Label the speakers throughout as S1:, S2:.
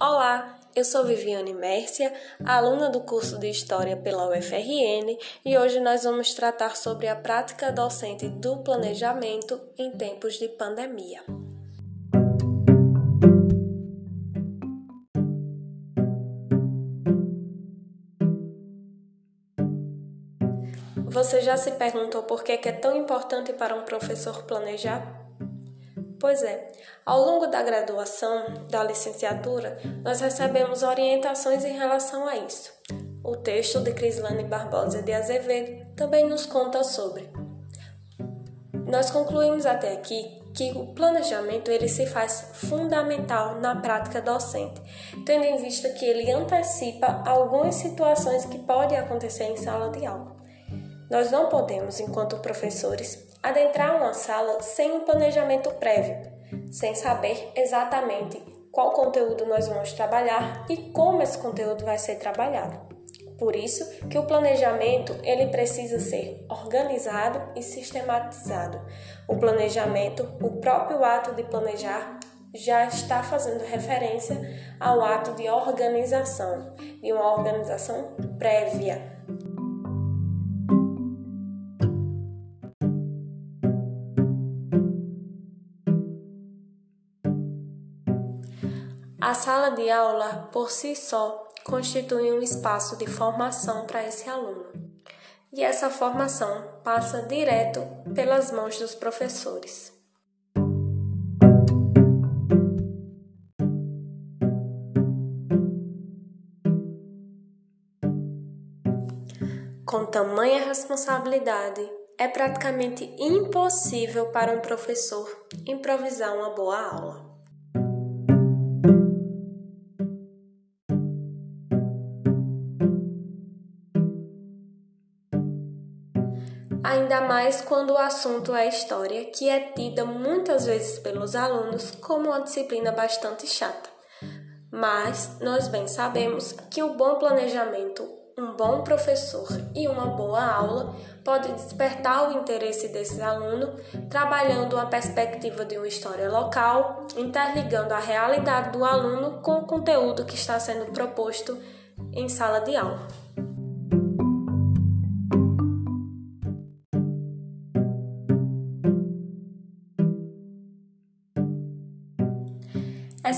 S1: Olá, eu sou Viviane Mércia, aluna do curso de História pela UFRN, e hoje nós vamos tratar sobre a prática docente do planejamento em tempos de pandemia. Você já se perguntou por que é tão importante para um professor planejar? Pois é, ao longo da graduação, da licenciatura, nós recebemos orientações em relação a isso. O texto de Crislane Barbosa de Azevedo também nos conta sobre. Nós concluímos até aqui que o planejamento ele se faz fundamental na prática docente, tendo em vista que ele antecipa algumas situações que podem acontecer em sala de aula. Nós não podemos, enquanto professores, adentrar uma sala sem um planejamento prévio, sem saber exatamente qual conteúdo nós vamos trabalhar e como esse conteúdo vai ser trabalhado. Por isso que o planejamento ele precisa ser organizado e sistematizado. O planejamento, o próprio ato de planejar, já está fazendo referência ao ato de organização, de uma organização prévia, A sala de aula, por si só, constitui um espaço de formação para esse aluno. E essa formação passa direto pelas mãos dos professores. Com tamanha responsabilidade, é praticamente impossível para um professor improvisar uma boa aula. Ainda mais quando o assunto é história, que é tida muitas vezes pelos alunos como uma disciplina bastante chata. Mas nós bem sabemos que o bom planejamento, um bom professor e uma boa aula pode despertar o interesse desse aluno, trabalhando a perspectiva de uma história local, interligando a realidade do aluno com o conteúdo que está sendo proposto em sala de aula.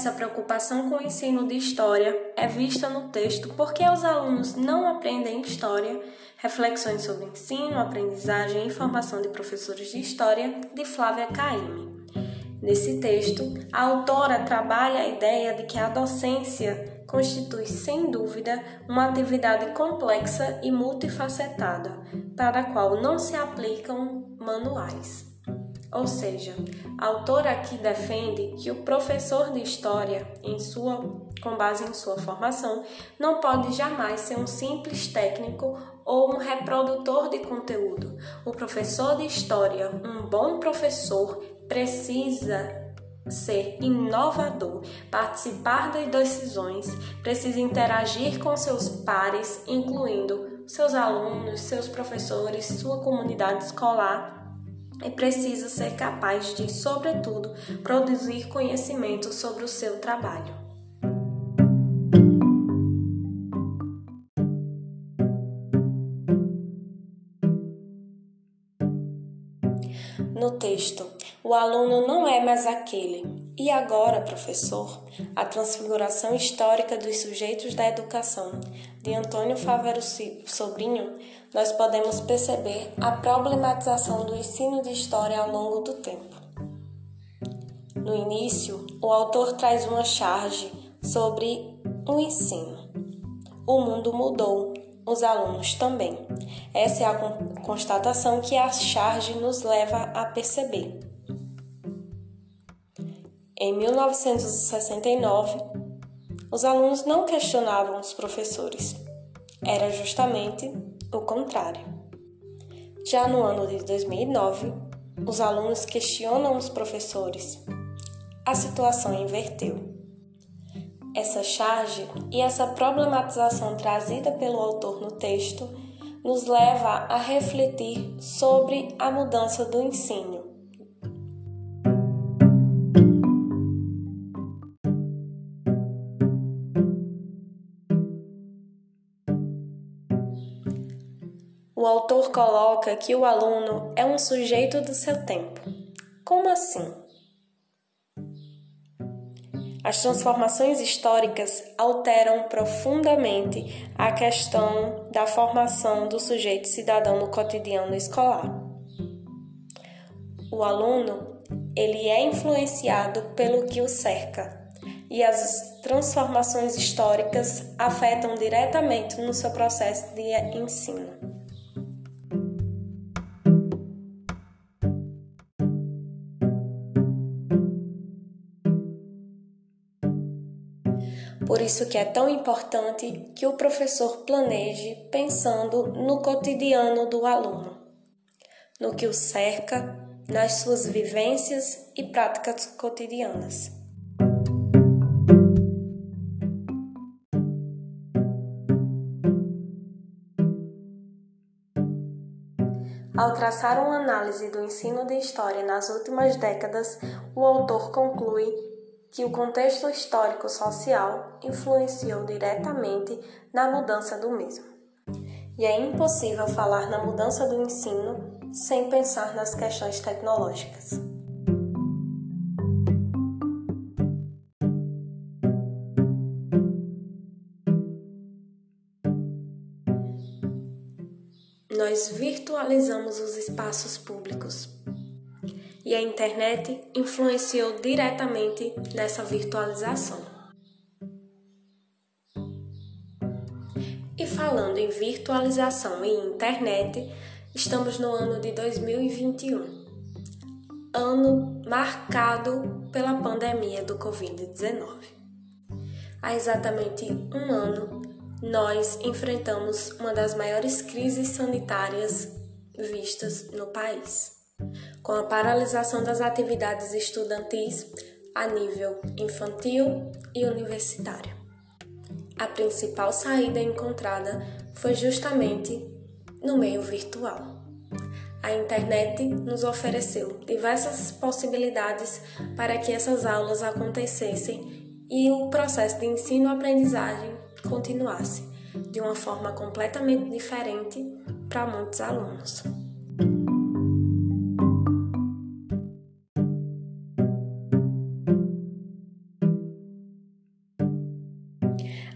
S1: Essa preocupação com o ensino de história é vista no texto porque os alunos não aprendem história, reflexões sobre ensino, aprendizagem e formação de professores de história, de Flávia Caime. Nesse texto, a autora trabalha a ideia de que a docência constitui, sem dúvida, uma atividade complexa e multifacetada, para a qual não se aplicam manuais. Ou seja, a autora aqui defende que o professor de história, em sua, com base em sua formação, não pode jamais ser um simples técnico ou um reprodutor de conteúdo. O professor de história, um bom professor, precisa ser inovador, participar das decisões, precisa interagir com seus pares, incluindo seus alunos, seus professores, sua comunidade escolar e precisa ser capaz de, sobretudo, produzir conhecimento sobre o seu trabalho. No texto, o aluno não é mais aquele. E agora, professor, a transfiguração histórica dos sujeitos da educação, de Antônio Fávero Sobrinho, nós podemos perceber a problematização do ensino de história ao longo do tempo. No início, o autor traz uma charge sobre o ensino. O mundo mudou, os alunos também. Essa é a constatação que a charge nos leva a perceber. Em 1969, os alunos não questionavam os professores. Era justamente o contrário. Já no ano de 2009, os alunos questionam os professores. A situação inverteu. Essa charge e essa problematização trazida pelo autor no texto nos leva a refletir sobre a mudança do ensino. Autor coloca que o aluno é um sujeito do seu tempo. Como assim? As transformações históricas alteram profundamente a questão da formação do sujeito cidadão no cotidiano escolar. O aluno, ele é influenciado pelo que o cerca, e as transformações históricas afetam diretamente no seu processo de ensino. Por isso que é tão importante que o professor planeje pensando no cotidiano do aluno, no que o cerca, nas suas vivências e práticas cotidianas. Ao traçar uma análise do ensino de história nas últimas décadas, o autor conclui que o contexto histórico-social influenciou diretamente na mudança do mesmo. E é impossível falar na mudança do ensino sem pensar nas questões tecnológicas. Nós virtualizamos os espaços públicos e a internet influenciou diretamente nessa virtualização. E falando em virtualização e internet, estamos no ano de 2021, ano marcado pela pandemia do Covid-19. Há exatamente um ano, nós enfrentamos uma das maiores crises sanitárias vistas no país com a paralisação das atividades estudantis a nível infantil e universitário. A principal saída encontrada foi justamente no meio virtual. A internet nos ofereceu diversas possibilidades para que essas aulas acontecessem e o processo de ensino-aprendizagem continuasse de uma forma completamente diferente para muitos alunos.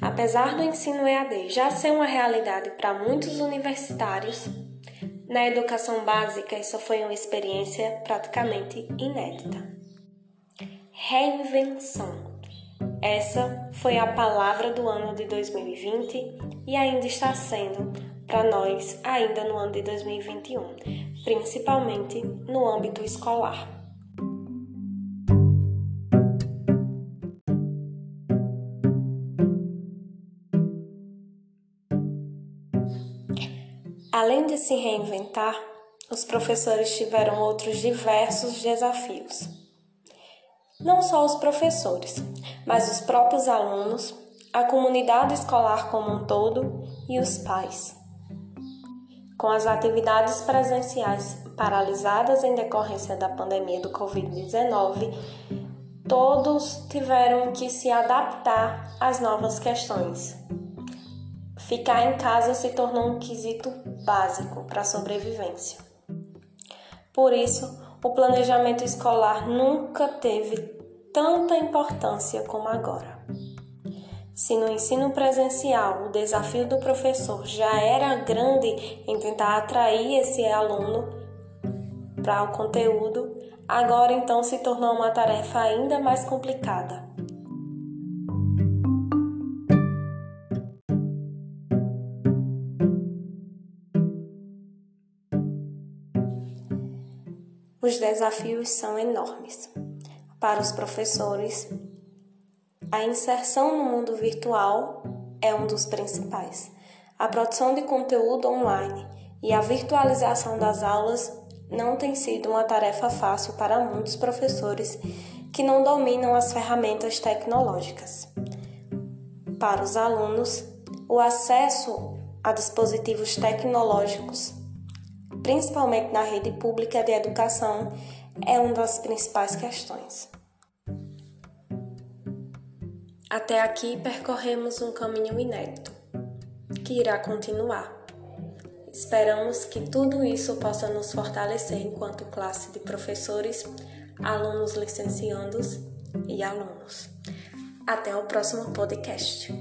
S1: Apesar do ensino EAD já ser uma realidade para muitos universitários, na educação básica isso foi uma experiência praticamente inédita. Reinvenção. Essa foi a palavra do ano de 2020 e ainda está sendo para nós ainda no ano de 2021, principalmente no âmbito escolar. Além de se reinventar, os professores tiveram outros diversos desafios. Não só os professores, mas os próprios alunos, a comunidade escolar como um todo e os pais. Com as atividades presenciais paralisadas em decorrência da pandemia do Covid-19, todos tiveram que se adaptar às novas questões Ficar em casa se tornou um quesito básico para a sobrevivência. Por isso, o planejamento escolar nunca teve tanta importância como agora. Se no ensino presencial o desafio do professor já era grande em tentar atrair esse aluno para o conteúdo, agora então se tornou uma tarefa ainda mais complicada Os desafios são enormes. Para os professores, a inserção no mundo virtual é um dos principais. A produção de conteúdo online e a virtualização das aulas não tem sido uma tarefa fácil para muitos professores que não dominam as ferramentas tecnológicas. Para os alunos, o acesso a dispositivos tecnológicos principalmente na rede pública de educação, é uma das principais questões. Até aqui percorremos um caminho inédito, que irá continuar. Esperamos que tudo isso possa nos fortalecer enquanto classe de professores, alunos licenciandos e alunos. Até o próximo podcast.